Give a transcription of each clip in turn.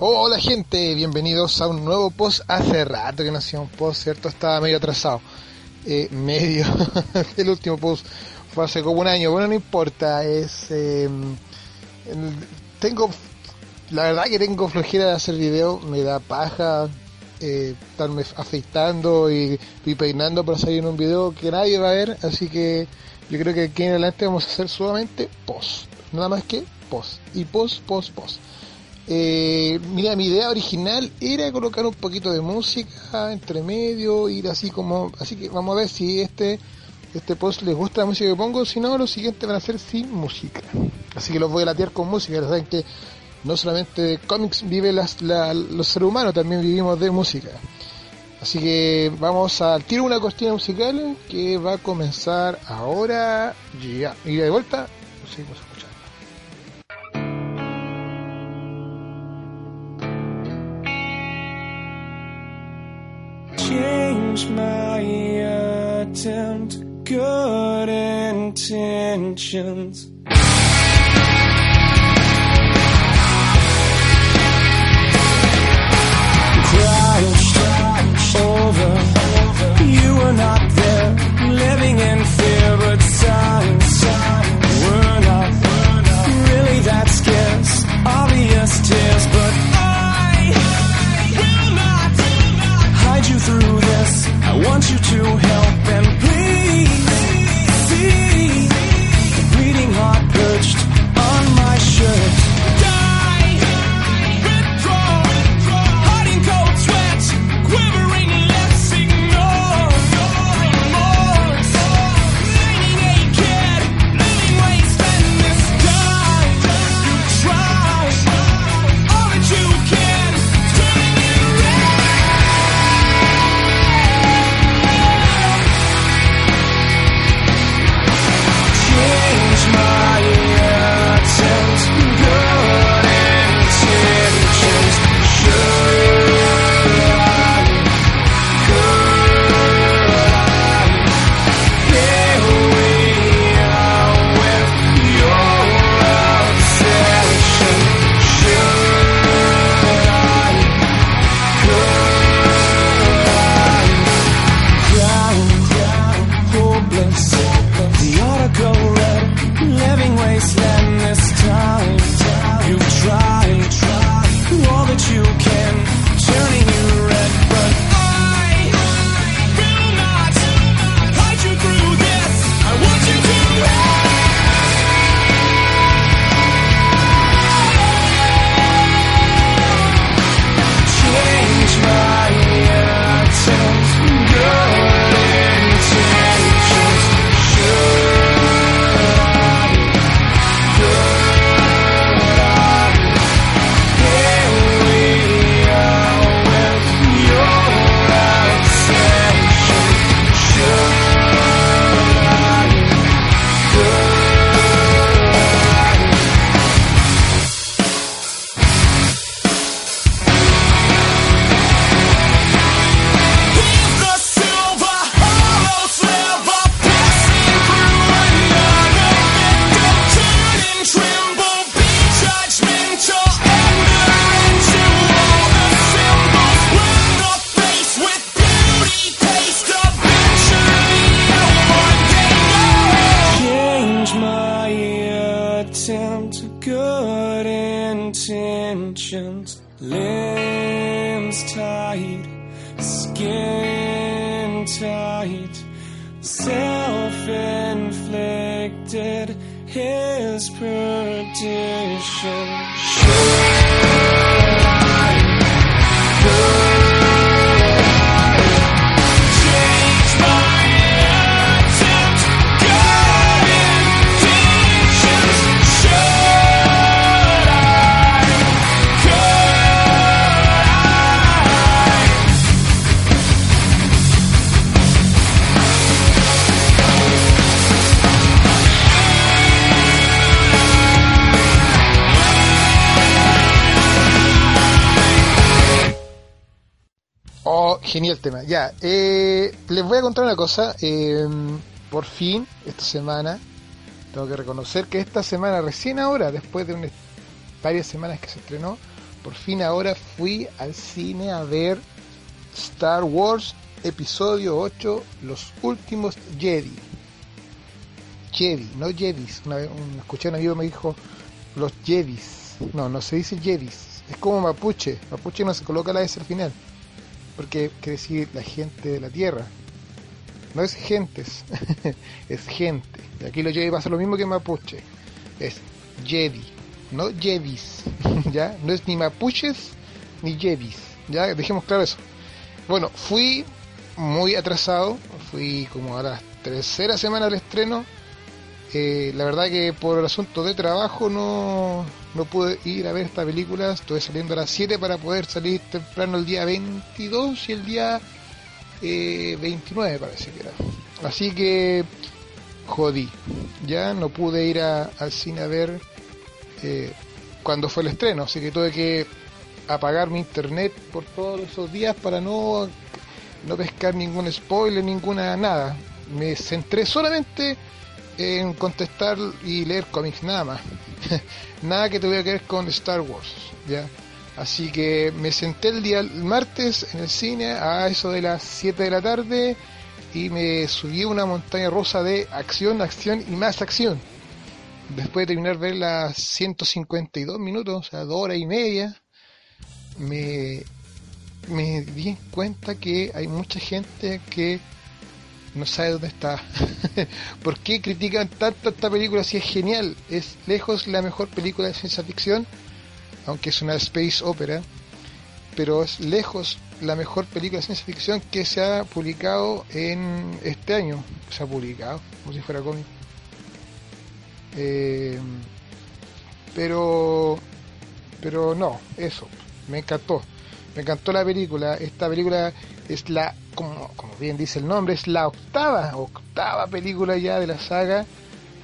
Hola gente, bienvenidos a un nuevo post. Hace rato que no hacía un post, ¿cierto? Estaba medio atrasado. Eh, medio. el último post fue hace como un año. Bueno, no importa. Es. Em, tengo. La verdad que tengo flojera de hacer video. Me da paja eh, estarme afeitando y, y, peinando para salir en un video que nadie va a ver. Así que yo creo que aquí en adelante vamos a hacer solamente post. Nada más que post. Y post, post, post. Eh, mira, mi idea original era colocar un poquito de música entre medio, ir así como, así que vamos a ver si este este post les gusta la música que pongo, si no, lo siguiente van a ser sin música. Así que los voy a latear con música, saben que no solamente de cómics vive las, los seres humanos, también vivimos de música. Así que vamos al tiro una costina musical que va a comenzar ahora. Ya, y de vuelta, seguimos change my attempt, good intentions. Crashed over, you were not there, living in fear, but not. Really that. Obvious tears, I want you to help genial tema. Ya, eh, les voy a contar una cosa. eh, por fin, esta semana, tengo que reconocer que esta semana, recién ahora, después de unas varias semanas que se estrenó, por fin ahora fui al cine a ver Star Wars Episodio 8, Los Últimos Jedi. Jedi, no Jedis. Una vez un, escuché a un amigo me dijo los Jedis. No, no se dice Jedis. Es como mapuche. Mapuche no se coloca la S al final. Porque quiere decir la gente de la tierra. No es gentes, es gente. Y aquí los Jedi pasa lo mismo que mapuche. Es Jedi, no Jedis. ¿Ya? No es ni mapuches ni Jedis. Ya, dejemos claro eso. Bueno, fui muy atrasado, fui como a la tercera semana del estreno. Eh, la verdad que por el asunto de trabajo no, no pude ir a ver esta película, estuve saliendo a las 7 para poder salir temprano el día 22 y el día eh, 29 parece que era. Así que jodí, ya no pude ir a, al cine a ver eh, cuando fue el estreno, así que tuve que apagar mi internet por todos esos días para no, no pescar ningún spoiler, ninguna nada. Me centré solamente en contestar y leer cómics, nada más. nada que tuviera que ver con Star Wars, ¿ya? Así que me senté el día el martes en el cine a eso de las 7 de la tarde y me subí una montaña rosa de acción, acción y más acción. Después de terminar ver las 152 minutos, o sea, dos horas y media, me, me di cuenta que hay mucha gente que no sabe dónde está. ¿Por qué critican tanto esta película si es genial? Es lejos la mejor película de ciencia ficción, aunque es una space opera, pero es lejos la mejor película de ciencia ficción que se ha publicado en este año. Se ha publicado, como si fuera cómic. Eh, pero, pero no, eso, me encantó. Me encantó la película. Esta película es la, como, como bien dice el nombre, es la octava, octava película ya de la saga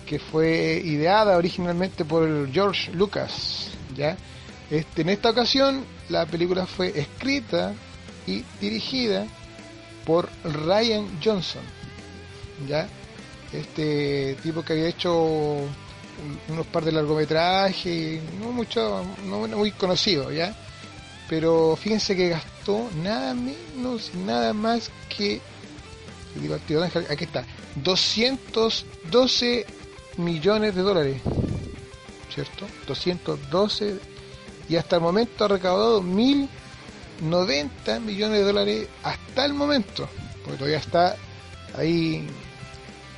que fue ideada originalmente por George Lucas. ¿ya? Este, en esta ocasión la película fue escrita y dirigida por Ryan Johnson. ¿ya? Este tipo que había hecho unos par de largometrajes, no mucho, no muy conocido, ¿ya? Pero fíjense que gastó nada menos, nada más que, aquí está, 212 millones de dólares, ¿cierto? 212 y hasta el momento ha recaudado 1090 millones de dólares hasta el momento, porque todavía está ahí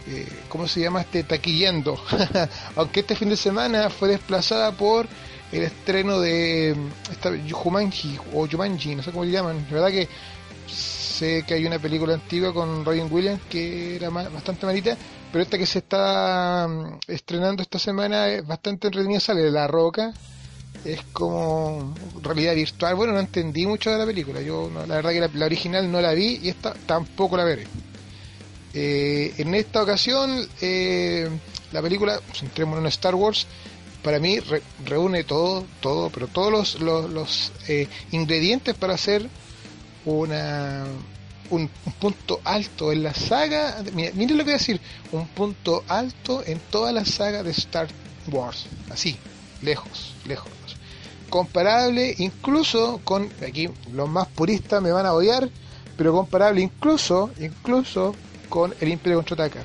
eh, ¿cómo se llama? Este taquillando. Aunque este fin de semana fue desplazada por el estreno de esta, Jumanji o Jumanji, no sé cómo le llaman. La verdad que sé que hay una película antigua con Robin Williams que era bastante malita, pero esta que se está mm, estrenando esta semana es bastante entretenida, sale de La Roca. Es como realidad virtual. Bueno, no entendí mucho de la película. Yo, la verdad que la, original no la vi y esta tampoco la veré. Eh, en esta ocasión, eh, la película, centrémonos en Star Wars, para mí reúne todo, todo, pero todos los, los, eh, ingredientes para hacer una, un, punto alto en la saga. Miren lo que voy a decir: un punto alto en toda la saga de Star Wars. Así, lejos, lejos. Comparable incluso con. Aquí los más puristas me van a odiar, pero comparable incluso, incluso con El Imperio Contraataca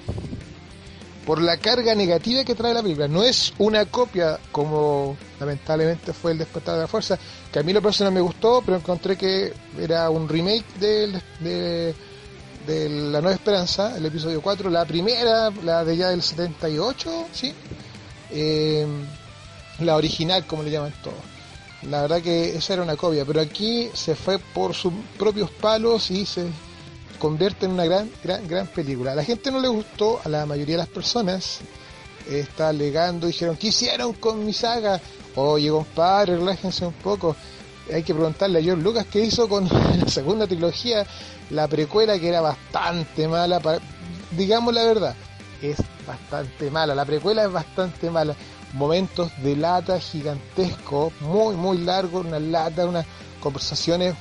por la carga negativa que trae la película. No es una copia como lamentablemente fue el Despertar de la Fuerza, que a mí la persona me gustó, pero encontré que era un remake de, de, La Nueva Esperanza, el episodio 4, la primera, la de ya del 78, ¿sí? Eh, la original, como le llaman todos. La verdad que esa era una copia, pero aquí se fue por sus propios palos y se convierte en una gran, gran, gran película. La gente no le gustó, a la mayoría de las personas está alegando, dijeron, ¿qué hicieron con mi saga? Oye, compadre, relájense un poco. Hay que preguntarle a George Lucas qué hizo con la segunda trilogía, la precuela que era bastante mala, para... digamos la verdad, es bastante mala, la precuela es bastante mala. Momentos de lata gigantesco, muy, muy largo, una lata, unas conversaciones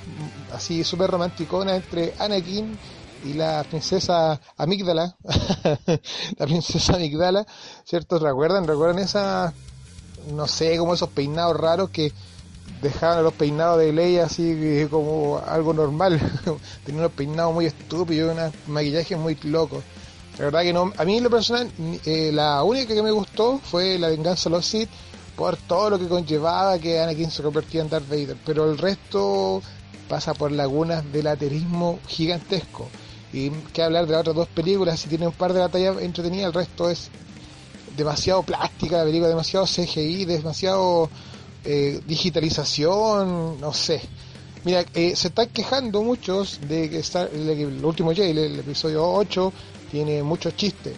así súper romanticonas entre Anakin y la princesa Amígdala, la princesa Amígdala, ¿cierto? ¿Recuerdan? ¿Recuerdan esa, no sé, como esos peinados raros que dejaban los peinados de ley así eh, como algo normal. Tenía unos peinados muy estúpidos, unos maquillajes muy locos. La verdad que no, a mí en lo personal, eh, la única que me gustó fue La venganza de los Sith por todo lo que conllevaba que Anakin se convertía en Darth Vader, pero el resto pasa por lagunas del aterismo gigantesco. Y que hablar de las otras dos películas, si tiene un par de batallas entretenidas, el resto es demasiado plástica, la película demasiado CGI, demasiado eh, digitalización, no sé. Mira, eh, se están quejando muchos de que está, el, último J, el, episodio 8, tiene muchos chistes.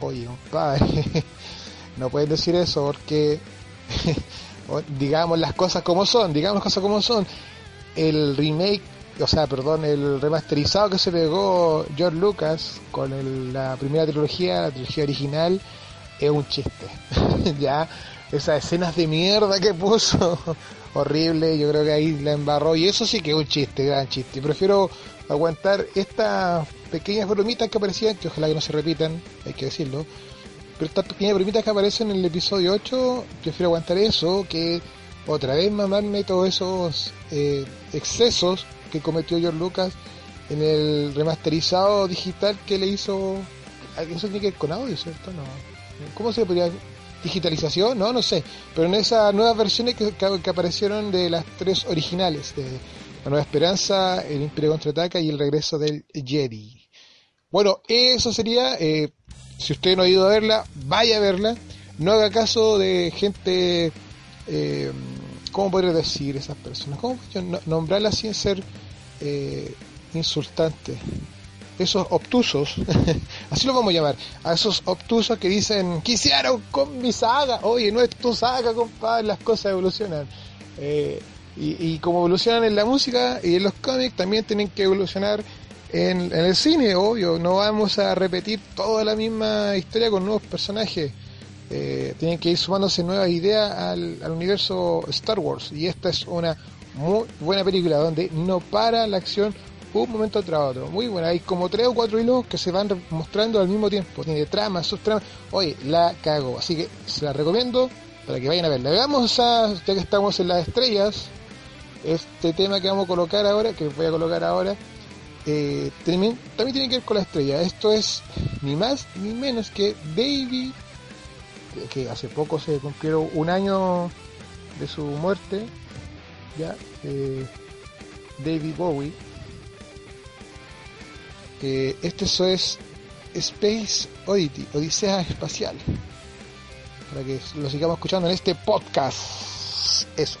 Oye, compadre, no puedes decir eso porque, digamos las cosas como son, digamos las cosas como son. El remake, o sea, perdón, el remasterizado que se pegó George Lucas con la primera trilogía, la trilogía original, es un chiste. ya, esas escenas de mierda que puso, horrible, yo creo que ahí la embarró. Y eso sí que es un chiste, gran chiste. Prefiero aguantar estas pequeñas bromitas que aparecían, que ojalá que no se repitan, hay que decirlo. Pero estas pequeñas bromitas que aparecen en el episodio 8, prefiero aguantar eso que otra vez mamarme todos esos eh, excesos que cometió George Lucas en el remasterizado digital que le hizo. Eso tiene que ver con audio, ¿cierto? No. ¿Cómo se podría digitalización, no, no sé, pero en esas nuevas versiones que, que, aparecieron de las tres originales, de La Nueva Esperanza, El Imperio Contraataca y El Regreso del Jedi. Bueno, eso sería, eh, si usted no ha ido a verla, vaya a verla, no haga caso de gente, eh, ¿cómo podría decir esas personas? ¿Cómo nombrarlas sin ser eh, insultante? esos obtusos, así lo vamos a llamar, a esos obtusos que dicen, quisieron con mi saga, oye, no es tu saga, compadre, las cosas evolucionan. Eh, y, como evolucionan en la música y en los cómics, también tienen que evolucionar en, el cine, obvio, no vamos a repetir toda la misma historia con nuevos personajes. Eh, tienen que ir sumándose nuevas ideas al, universo Star Wars y esta es una muy buena película donde no para la acción un momento tras otro. Muy bueno, hay como tres o cuatro hilos que se van mostrando al mismo tiempo. Tiene tramas, subtramas. Oye, la cago. Así que se la recomiendo para que vayan a verla. Veamos a, ya que estamos en las estrellas, este tema que vamos a colocar ahora, que voy a colocar ahora, eh, también, también tiene que ver con la estrella. Esto es ni más ni menos que David, que hace poco se cumplieron un año de su muerte, ya, eh, David Bowie eh, este es Space Oddity, Odisea Espacial. Para que lo sigamos escuchando en este podcast. Eso.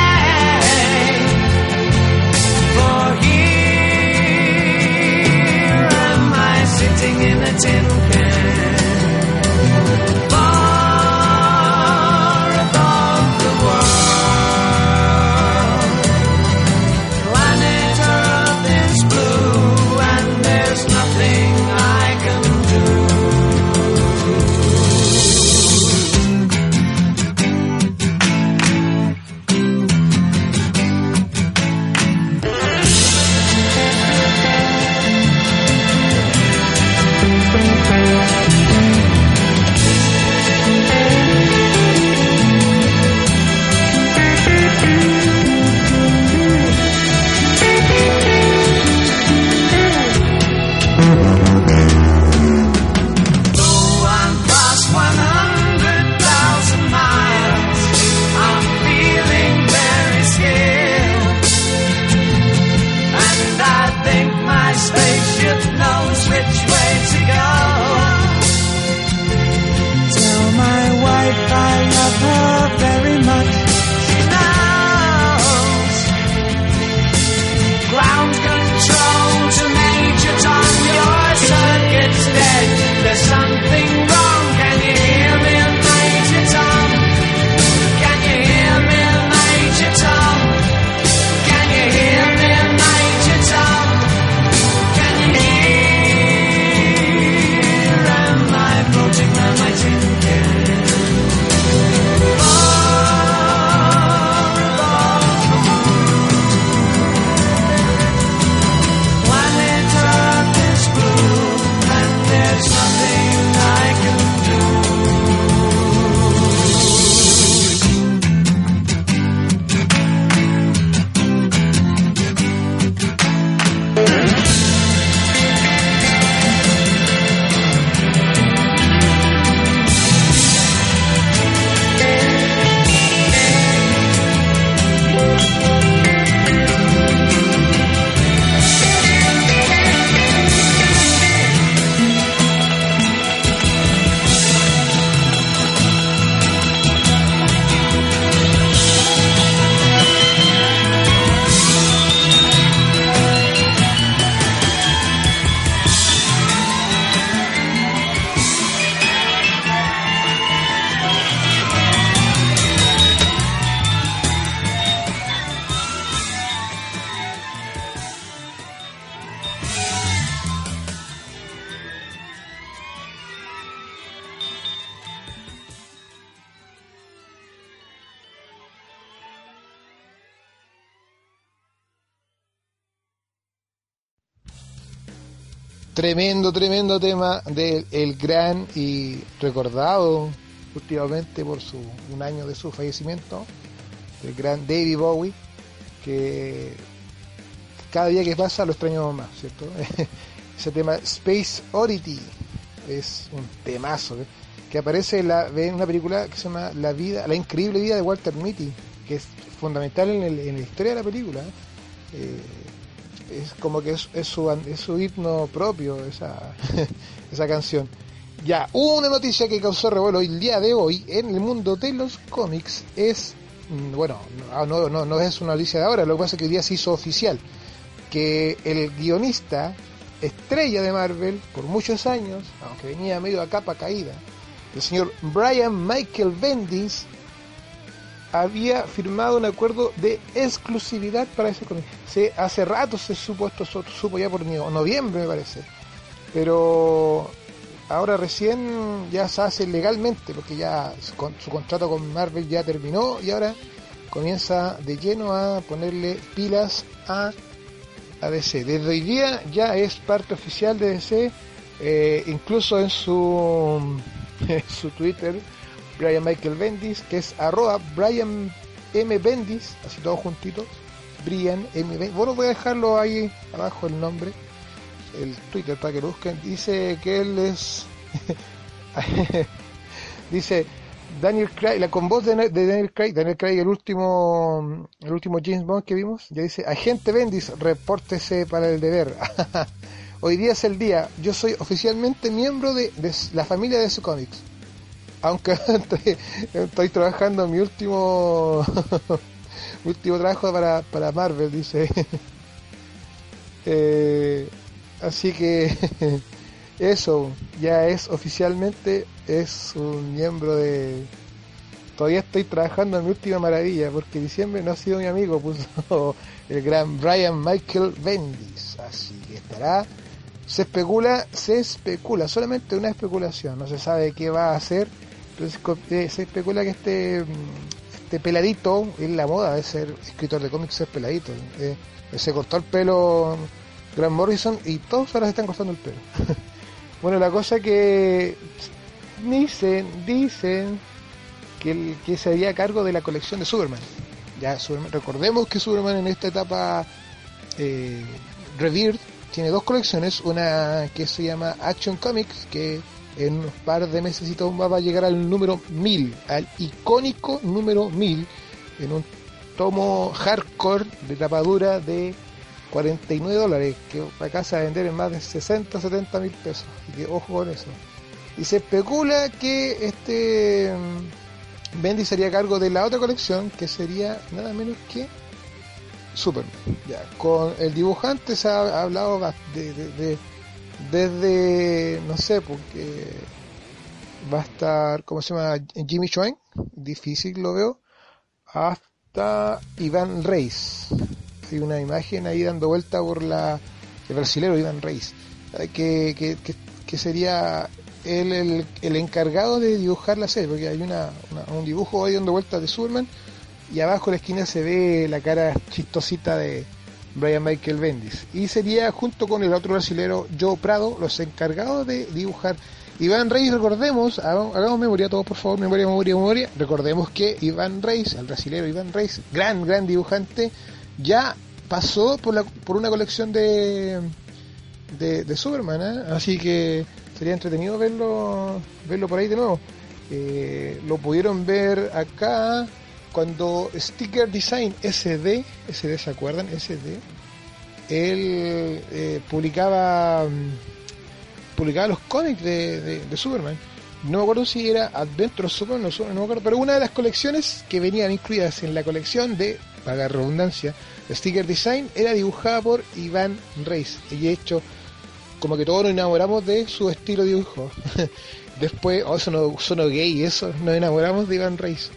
Tremendo, tremendo tema del el gran y recordado últimamente por su un año de su fallecimiento, el gran David Bowie, que cada día que pasa lo extraño más, ¿cierto? Ese tema Space Oddity es un temazo ¿eh? que aparece en, la, en una película que se llama La vida, la increíble vida de Walter Mitty, que es fundamental en, el- en la historia de la película. ¿eh? Eh, es como que es, es su, es su himno propio esa, esa canción. Ya, una noticia que causó revuelo el día de hoy en el mundo de los cómics es, mm, bueno, no, no, no, no es una noticia de ahora, lo que pasa es que hoy día se hizo oficial que el guionista estrella de Marvel por muchos años, aunque venía medio a capa caída, el señor Brian Michael Bendis había firmado un acuerdo de exclusividad para ese cómic. Se, hace rato se supo esto, supo ya por no- noviembre me parece, pero ahora recién ya se hace legalmente porque ya con- su contrato con Marvel ya terminó y ahora comienza de lleno a ponerle pilas a, a DC. Desde hoy día ya es parte oficial de DC, eh, incluso en su, en su Twitter, Brian Michael Bendis, que es arroba Brian M. Bendis, así todos juntitos, Brian M. Bendis. Bueno, voy a dejarlo ahí abajo el nombre, el Twitter para que lo busquen. Dice que él es... dice Daniel Craig, la con voz de, Daniel Craig, Daniel Craig, el último, el último James Bond que vimos, ya dice, agente Bendis, repórtese para el deber. Hoy día es el día, yo soy oficialmente miembro de, de la familia de su Comics. Aunque estoy, trabajando mi último último trabajo para, para Marvel, dice. Eh, así que eso, ya es oficialmente, es un miembro de... Todavía estoy trabajando en mi última maravilla, porque diciembre no ha sido mi amigo, puso el gran Brian Michael Bendis. Así que estará se especula, se especula, solamente una especulación, no se sabe qué va a hacer, se especula que este, este peladito es la moda de ser escritor de cómics, ser peladito. Eh, se cortó el pelo Grant Morrison y todos ahora se están cortando el pelo. bueno, la cosa que dicen, dicen que, el, que se haría cargo de la colección de Superman. Ya, recordemos que Superman en esta etapa eh, tiene dos colecciones, una que se llama Action Comics, que en un par de meses va a llegar al número 1000, al icónico número 1000, en un tomo hardcore de tapadura de 49 dólares, que acá se va a vender en más de 60, 70 mil pesos. Y que ojo con eso. Y se especula que este mm, Bendy sería cargo de la otra colección, que sería nada menos que Superman. Ya, con el dibujante se ha hablado de, desde, no sé, porque va a estar, ¿cómo se llama? Jimmy Chuen, difícil lo veo, hasta Iván Reis. Hay una imagen ahí dando vuelta por la, el brasilero Iván Reis, que, que, que, sería él el, el, encargado de dibujar la serie, porque hay una, un dibujo ahí dando vuelta de Superman y abajo en la esquina se ve la cara chistosita de Brian Michael Bendis. Y sería junto con el otro brasilero Joe Prado los encargados de dibujar. Iván Reis, recordemos, hagamos, memoria todos por favor, memoria, memoria, memoria. Recordemos que Iván Reis, el brasilero Iván Reis, gran, gran dibujante, ya pasó por, la, por una colección de, de, Superman, ¿eh? así que sería entretenido verlo, verlo por ahí de nuevo. Eh, lo pudieron ver acá cuando Sticker Design SD, SD se acuerdan, SD, él eh, publicaba mm, publicaba los cómics de, Superman. No me acuerdo si era Adventure Superman, no, no me acuerdo, pero una de las colecciones que venían incluidas en la colección de, para redundancia, Sticker Design era dibujada por Iván Reis. Y de hecho, como que todos nos enamoramos de su estilo de dibujo. Después, oh, eso no, sonó gay, eso, nos enamoramos de Iván Reis.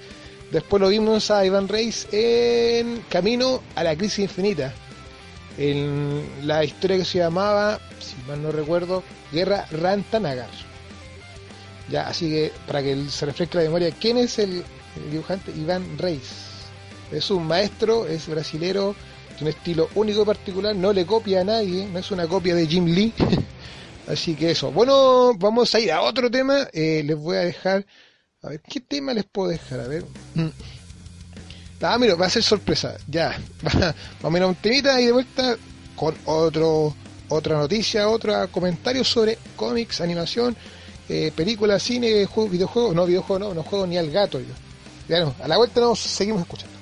Después lo vimos a Iván Reis en Camino a la Crisis Infinita. En la historia que se llamaba, si mal no recuerdo, Guerra Rantanagar. Ya, así que para que se refresque la memoria, ¿quién es el, dibujante? Iván Reis. Es un maestro, es brasilero, tiene un estilo único y particular, no le copia a nadie, no es una copia de Jim Lee. Así que eso. Bueno, vamos a ir a otro tema. Eh, les voy a dejar a ver, ¿qué tema les puedo dejar? A ver. Mm. Ah, mira, va a ser sorpresa. Ya. Vamos a ir a un temita y de vuelta con otro otra noticia, otro comentario sobre cómics, animación, eh, películas, cine, videojuegos. No, videojuegos no, no juego ni al gato yo. Ya no, a la vuelta nos seguimos escuchando.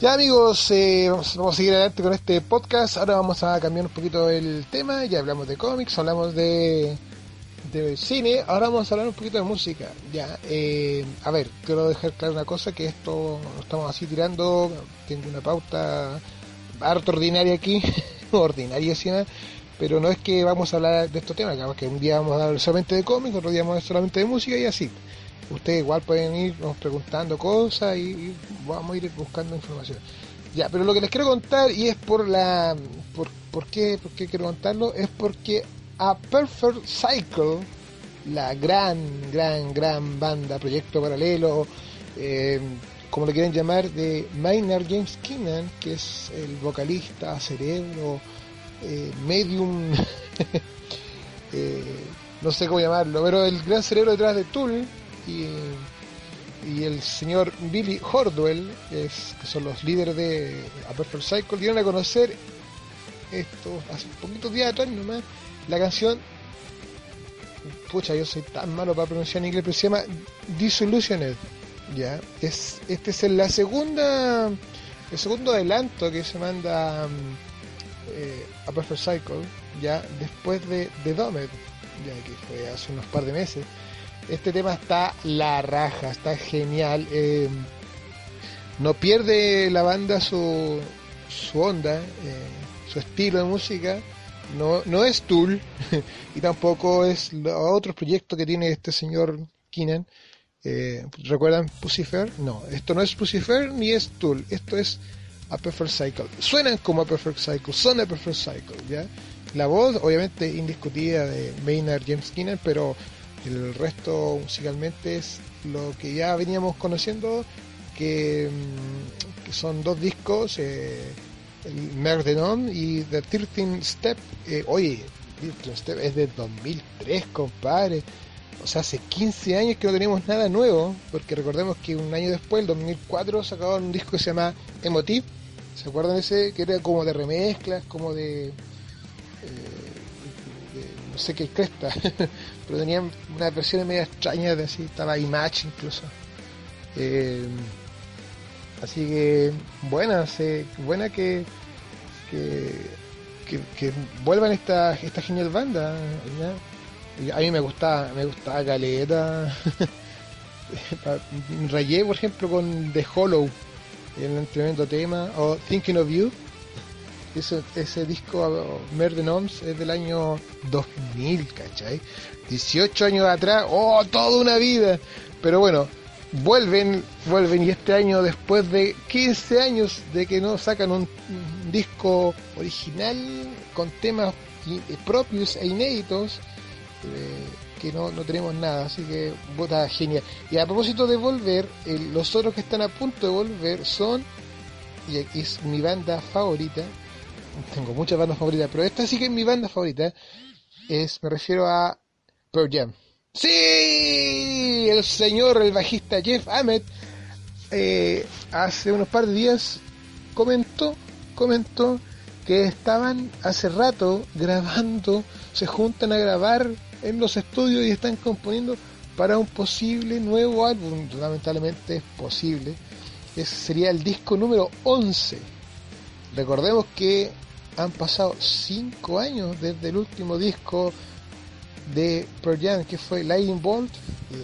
Ya amigos, eh, vamos, a seguir adelante con este podcast. Ahora vamos a cambiar un poquito el tema. Ya hablamos de cómics, hablamos de, de cine. Ahora vamos a hablar un poquito de música. Ya, eh, a ver, quiero dejar claro una cosa: que esto lo estamos así tirando. Tengo una pauta harto ordinaria aquí, ordinaria nada, pero no es que vamos a hablar de estos temas. Que un día vamos a hablar solamente de cómics, otro día vamos a hablar solamente de música y así ustedes igual pueden irnos preguntando cosas y, vamos a ir buscando información. Ya, pero lo que les quiero contar, y es por la. ¿Por, por, qué, por quiero contarlo? Es porque A Perfect Cycle, la gran, gran, gran banda, proyecto paralelo, eh, como le quieren llamar, de Maynard James Keenan, que es el vocalista, cerebro, eh, medium. eh, no sé cómo llamarlo, pero el gran cerebro detrás de Tool y, el señor Billy Hordwell, es- que son los líderes de A Perfect Cycle, dieron a conocer esto hace poquitos días atrás nomás, la canción, pucha, yo soy tan malo para pronunciar en inglés, pero se llama Disillusioned, ya, es, este es la segunda, el segundo adelanto que se manda mm, eh, A Perfect Cycle, ya, después de The Domed, ya que fue hace unos par de meses. Este tema está la raja, está genial. eh, no pierde la banda su, su onda, eh, su estilo de música. No, no es Tool y tampoco es los otros proyectos que tiene este señor Keenan. Eh, ¿Recuerdan Pucifer? No, esto no es Pucifer ni es Tool, esto es A Perfect Cycle. Suenan como A Perfect Cycle, son A Perfect Cycle, ¿ya? La voz, obviamente, indiscutida de Maynard James Keenan, pero el resto musicalmente es lo que ya veníamos conociendo, que, mm, son dos discos, eh, el Mer de Non y The 13 Step. Eh, oye, 13 Step es de 2003, compadre. O sea, hace 15 años que no tenemos nada nuevo, porque recordemos que un año después, el 2004, sacaron un disco que se llama Emotive. ¿Se acuerdan ese? Que era como de remezclas, como de eh, de no sé qué cresta, pero tenían unas versiones medio extrañas de así, estaba Image incluso. Eh, así que buena, se- buena que, que, que, vuelvan esta, esta genial banda. ¿ya? A mí me gustaba, me gustaba Caleta. Rayé, por ejemplo, con The Hollow, el tremendo tema, o Thinking of You. Ese, ese disco Murder Noms es del año 2000, ¿cachai? 18 años atrás, oh, toda una vida. Pero bueno, vuelven, vuelven y este año, después de 15 años de que no sacan un, disco original con temas i- propios e inéditos, eh, que no, no tenemos nada, así que puta genial. Y a propósito de volver, el- los otros que están a punto de volver son, y es mi banda favorita, tengo muchas bandas favoritas, pero esta sí que es mi banda favorita, es, me refiero a Pearl Jam. Sí, el señor, el bajista Jeff Ahmed, eh, hace unos par de días comentó, comentó que estaban hace rato grabando, se juntan a grabar en los estudios y están componiendo para un posible nuevo álbum. Lamentablemente es posible. Ese sería el disco número 11. Recordemos que han pasado 5 años desde el último disco de Pearl Jam, que fue Lightning Bolt.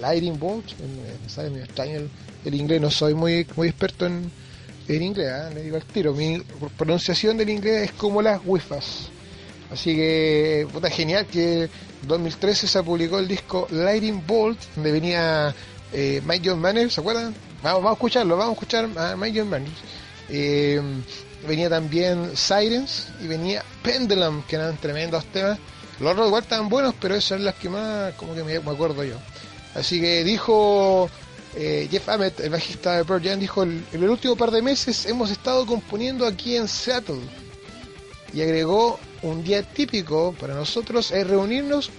Lightning Bolt, eh, me extraño el, inglés, no soy muy, muy experto en, en inglés, ¿eh? le digo al tiro. Mi pronunciación del inglés es como las wifas. Así que, puta, genial que en 2013 se publicó el disco Lightning Bolt, donde venía eh, Mike John Manners, ¿se acuerdan? Vamos, vamos a escucharlo, vamos a escuchar a Mike John Manners. Eh, venía también Sirens y venía Pendulum, que eran tremendos temas. Los otros igual estaban buenos, pero esas son las que más como que me, acuerdo yo. Así que dijo eh, Jeff Emmett, el bajista de Pearl Jam, dijo, "El- en el último par de meses hemos estado componiendo aquí en Seattle. Y agregó, un día típico para nosotros es reunirnos,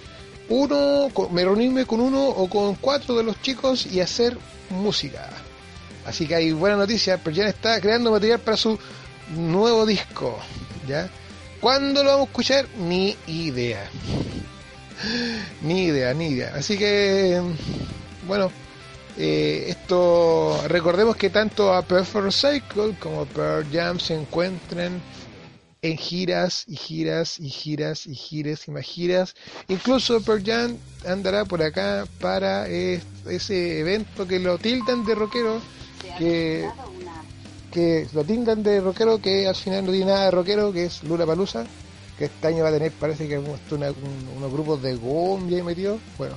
uno, con- me reunirme con uno o con cuatro de los chicos y hacer música. Así que hay buena noticia, Pearl Jam está creando material para su nuevo disco, ¿ya? ¿Cuándo lo vamos a escuchar? Ni idea. Ni idea, ni idea. Así que, bueno, eh, esto, recordemos que tanto a Perfect Cycle como Pearl Jam se encuentran en giras y giras y giras y giras y más giras. Incluso Pearl Jam andará por acá para es- ese evento que lo tildan de rockero, que, lo tildan de rockero, que al final no tiene nada de rockero, que es Lula Palusa, que este año va a tener, parece que una- un- unos grupos de Gombia y metido. Bueno,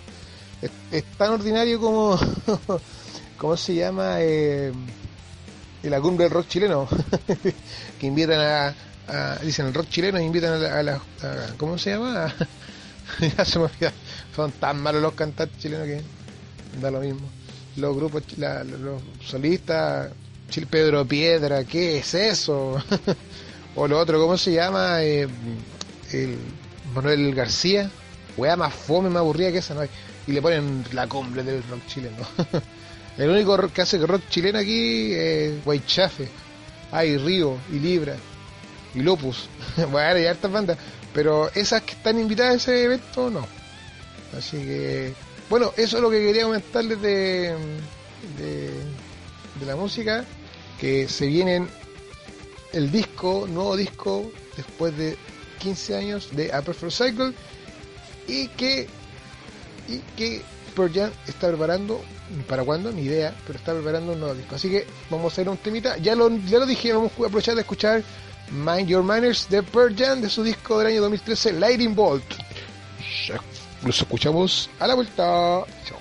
es, tan ordinario como, ¿cómo se llama? Eh, la cumbre del rock chileno, que invitan a, dicen el rock chileno invitan a la, a la- a- ¿cómo se llama? ya se me olvidó. son tan malos los cantantes chilenos que da lo mismo. Los grupos, la- los solistas, Chil Pedro Piedra, ¿qué es eso? o lo otro, ¿cómo se llama? Eh, el Manuel García, weá más fome, más aburrida que esa, no. Y le ponen la cumbre del rock chileno. el único rock que hace rock chileno aquí es Guaychafe. Hay Río y Libra y Lopus. bueno, hay hartas bandas. Pero esas que están invitadas a ese evento, no. Así que, bueno, eso es lo que quería comentarles de, de la música. Que se vienen el disco, nuevo disco, después de 15 años de Upper for Cycle. Y que, y que Pearl Jam está preparando, ¿para cuándo? Ni idea, pero está preparando un nuevo disco. Así que vamos a hacer un temita. Ya lo, ya lo dije, vamos a aprovechar de escuchar Mind Your Manners de Pearl Jam de su disco del año 2013, Lightning Bolt. Nos escuchamos a la vuelta. Chao.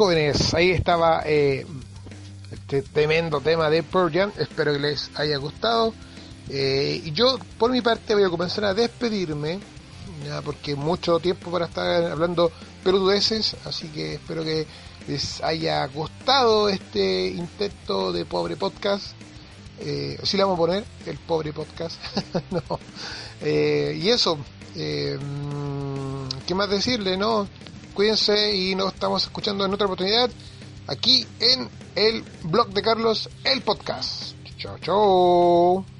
Jóvenes, ahí estaba eh, este tremendo tema de Pearl. Espero que les haya gustado. Eh, y yo, por mi parte, voy a comenzar a despedirme, ya, porque mucho tiempo para estar hablando peludeces, así que espero que les haya gustado este intento de pobre podcast. Eh, así le vamos a poner, el pobre podcast. no. Eh, y eso, eh, ¿qué más decirle? no Cuídense y nos estamos escuchando en otra oportunidad aquí en el blog de Carlos, el podcast. Chao, chao.